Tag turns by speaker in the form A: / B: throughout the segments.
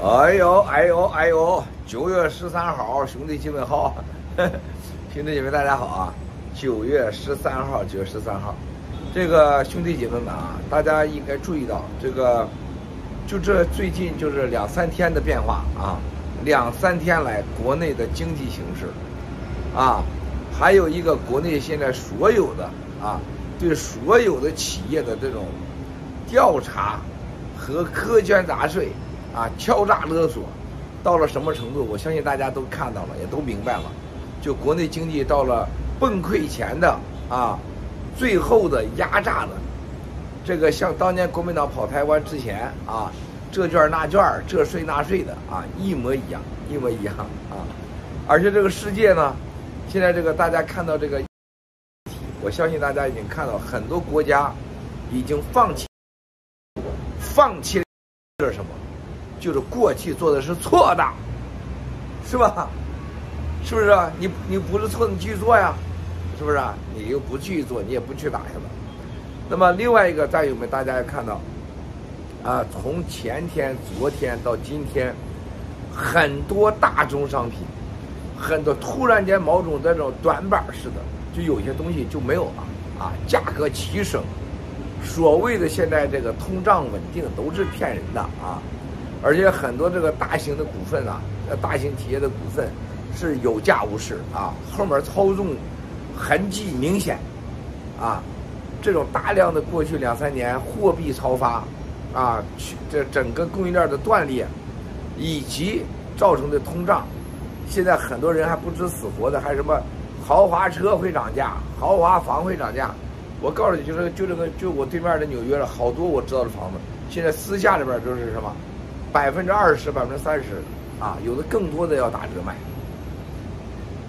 A: 哎呦哎呦哎呦！九月十三号，兄弟姐妹好，兄弟姐妹大家好啊！九月十三号，九月十三号，这个兄弟姐妹们啊，大家应该注意到，这个就这最近就是两三天的变化啊，两三天来国内的经济形势啊，还有一个国内现在所有的啊，对所有的企业的这种调查和苛捐杂税。啊，敲诈勒索到了什么程度？我相信大家都看到了，也都明白了。就国内经济到了崩溃前的啊，最后的压榨的，这个像当年国民党跑台湾之前啊，这券那券，这税那税的啊，一模一样，一模一样啊。而且这个世界呢，现在这个大家看到这个，我相信大家已经看到很多国家已经放弃，放弃了什么？就是过去做的是错的，是吧？是不是啊？你你不是错，你继续做呀，是不是啊？你又不继续做，你也不去打去了。那么另外一个战友们，大家也看到，啊，从前天、昨天到今天，很多大宗商品，很多突然间某种这种短板似的，就有些东西就没有了啊，价格齐升。所谓的现在这个通胀稳定都是骗人的啊。而且很多这个大型的股份啊，呃，大型企业的股份是有价无市啊，后面操纵痕迹明显，啊，这种大量的过去两三年货币超发，啊，这整个供应链的断裂，以及造成的通胀，现在很多人还不知死活的，还什么豪华车会涨价，豪华房会涨价。我告诉你，就是就这个就我对面的纽约了，好多我知道的房子，现在私下里边都是什么？百分之二十、百分之三十，啊，有的更多的要打折卖。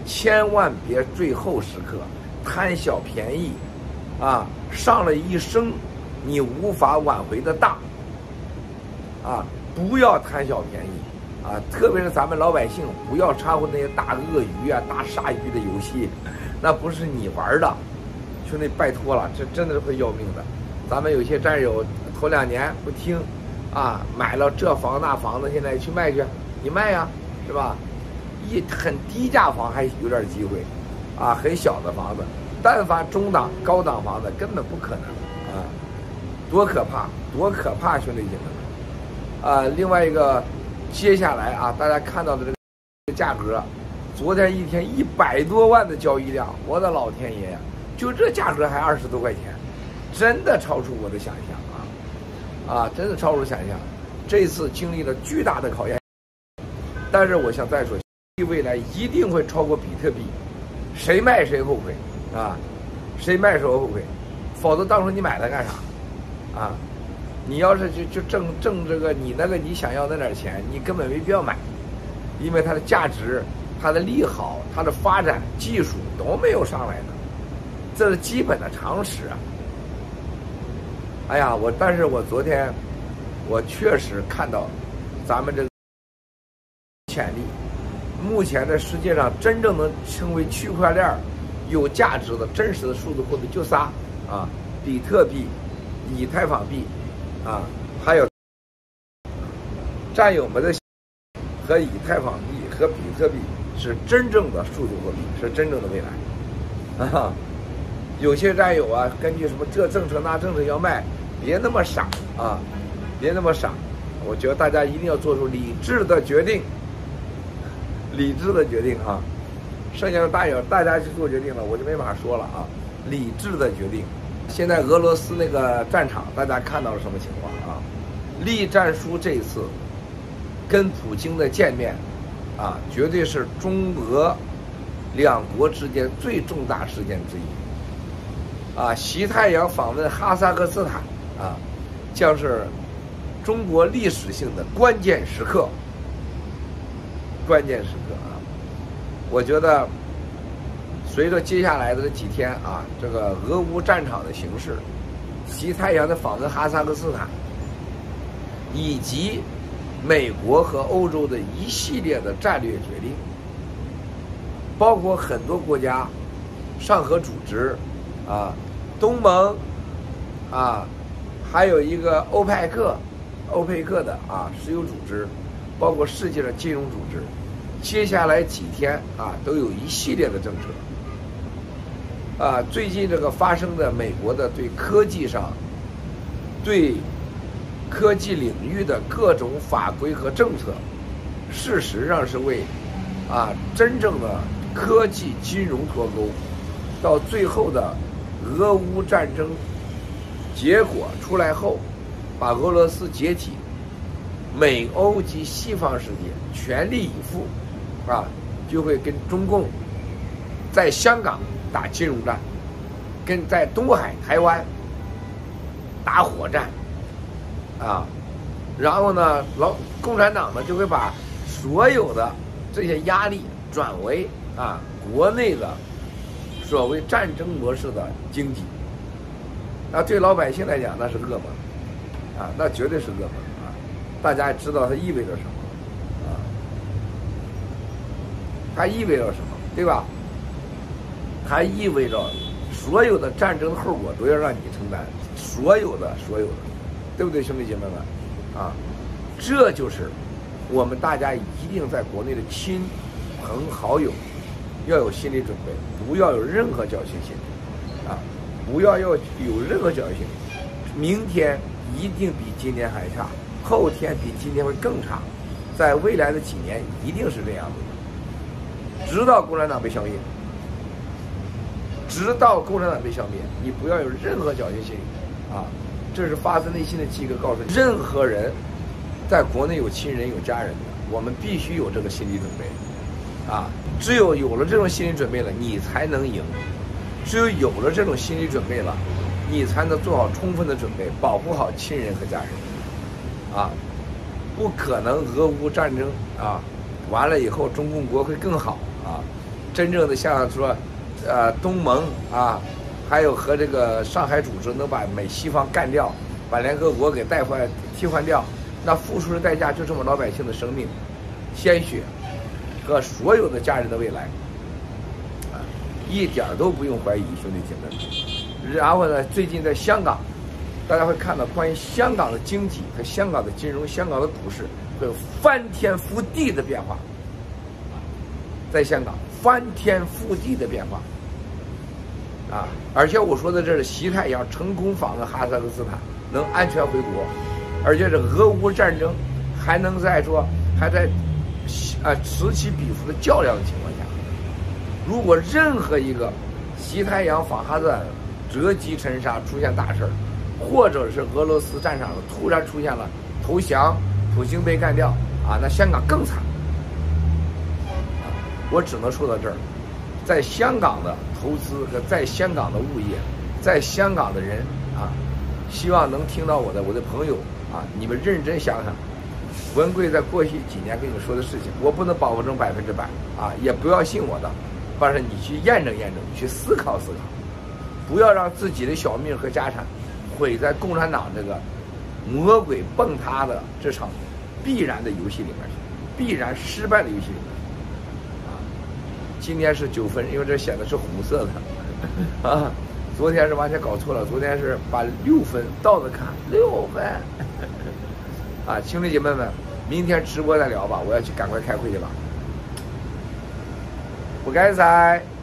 A: 千万别最后时刻贪小便宜，啊，上了一生你无法挽回的当，啊，不要贪小便宜，啊，特别是咱们老百姓不要掺和那些大鳄鱼啊、大鲨鱼的游戏，那不是你玩的，兄弟，拜托了，这真的是会要命的。咱们有些战友头两年不听。啊，买了这房那房子，现在去卖去，你卖呀，是吧？一很低价房还有点机会，啊，很小的房子，但凡中档、高档房子根本不可能，啊，多可怕，多可怕，兄弟姐妹们，啊，另外一个，接下来啊，大家看到的这个价格，昨天一天一百多万的交易量，我的老天爷呀，就这价格还二十多块钱，真的超出我的想象。啊，真的超出想象，这次经历了巨大的考验，但是我想再说，未来一定会超过比特币，谁卖谁后悔啊，谁卖谁后悔，否则到时候你买它干啥？啊，你要是就就挣挣这个你那个你想要那点钱，你根本没必要买，因为它的价值、它的利好、它的发展技术都没有上来呢，这是基本的常识啊。哎呀，我但是我昨天，我确实看到，咱们这个潜力，目前在世界上真正能成为区块链有价值的真实的数字货币就仨啊，比特币、以太坊币，啊，还有战友们的和以太坊币和比特币是真正的数字货币，是真正的未来，啊，有些战友啊，根据什么这政策那政策要卖。别那么傻啊！别那么傻！我觉得大家一定要做出理智的决定，理智的决定啊！剩下的大友大家去做决定了，我就没法说了啊！理智的决定。现在俄罗斯那个战场，大家看到了什么情况啊？栗战书这一次跟普京的见面啊，绝对是中俄两国之间最重大事件之一啊！习太阳访问哈萨克斯坦。啊，将是中国历史性的关键时刻。关键时刻啊，我觉得随着接下来的这几天啊，这个俄乌战场的形势，西太阳的访问哈萨克斯坦，以及美国和欧洲的一系列的战略决定，包括很多国家，上合组织啊，东盟啊。还有一个欧派克，欧佩克的啊，石油组织，包括世界的金融组织，接下来几天啊，都有一系列的政策。啊，最近这个发生的美国的对科技上，对科技领域的各种法规和政策，事实上是为啊真正的科技金融脱钩，到最后的俄乌战争结果出来后，把俄罗斯解体，美欧及西方世界全力以赴，啊，就会跟中共在香港。打金融战，跟在东海、台湾打火战，啊，然后呢，老共产党呢就会把所有的这些压力转为啊国内的所谓战争模式的经济，那对老百姓来讲那是噩梦，啊，那绝对是噩梦啊！大家也知道它意味着什么，啊，它意味着什么，对吧？它意味着所有的战争后果都要让你承担，所有的所有的，对不对，兄弟姐妹们？啊，这就是我们大家一定在国内的亲朋好友要有心理准备，不要有任何侥幸心理，啊，不要要有任何侥幸心理。明天一定比今天还差，后天比今天会更差，在未来的几年一定是这样子的，直到共产党被消灭。直到共产党被消灭，你不要有任何侥幸心理，啊，这是发自内心的七个告诉你，任何人，在国内有亲人有家人的，我们必须有这个心理准备，啊，只有有了这种心理准备了，你才能赢，只有有了这种心理准备了，你才能做好充分的准备，保护好亲人和家人，啊，不可能俄乌战争啊，完了以后中共国会更好啊，真正的像说。呃，东盟啊，还有和这个上海组织能把美西方干掉，把联合国给带换替换掉，那付出的代价就是我们老百姓的生命、鲜血和所有的家人的未来，一点都不用怀疑，兄弟姐妹们。然后呢，最近在香港，大家会看到关于香港的经济和香港的金融、香港的股市会有翻天覆地的变化，在香港。翻天覆地的变化，啊！而且我说的这是习太阳成功访问哈萨克斯坦，能安全回国，而且这俄乌战争还能在说还在啊此起彼伏的较量的情况下，如果任何一个西太阳法哈的折戟沉沙出现大事儿，或者是俄罗斯战场上突然出现了投降，普京被干掉啊，那香港更惨。我只能说到这儿，在香港的投资和在香港的物业，在香港的人啊，希望能听到我的我的朋友啊，你们认真想想，文贵在过去几年跟你们说的事情，我不能保证百分之百啊，也不要信我的，但是你去验证验证，去思考思考，不要让自己的小命和家产毁在共产党这个魔鬼崩塌的这场必然的游戏里面去，必然失败的游戏里面。啊今天是九分，因为这显的是红色的，啊，昨天是完全搞错了，昨天是把六分倒着看，六分，啊，兄弟姐妹们，明天直播再聊吧，我要去赶快开会去了，不该在。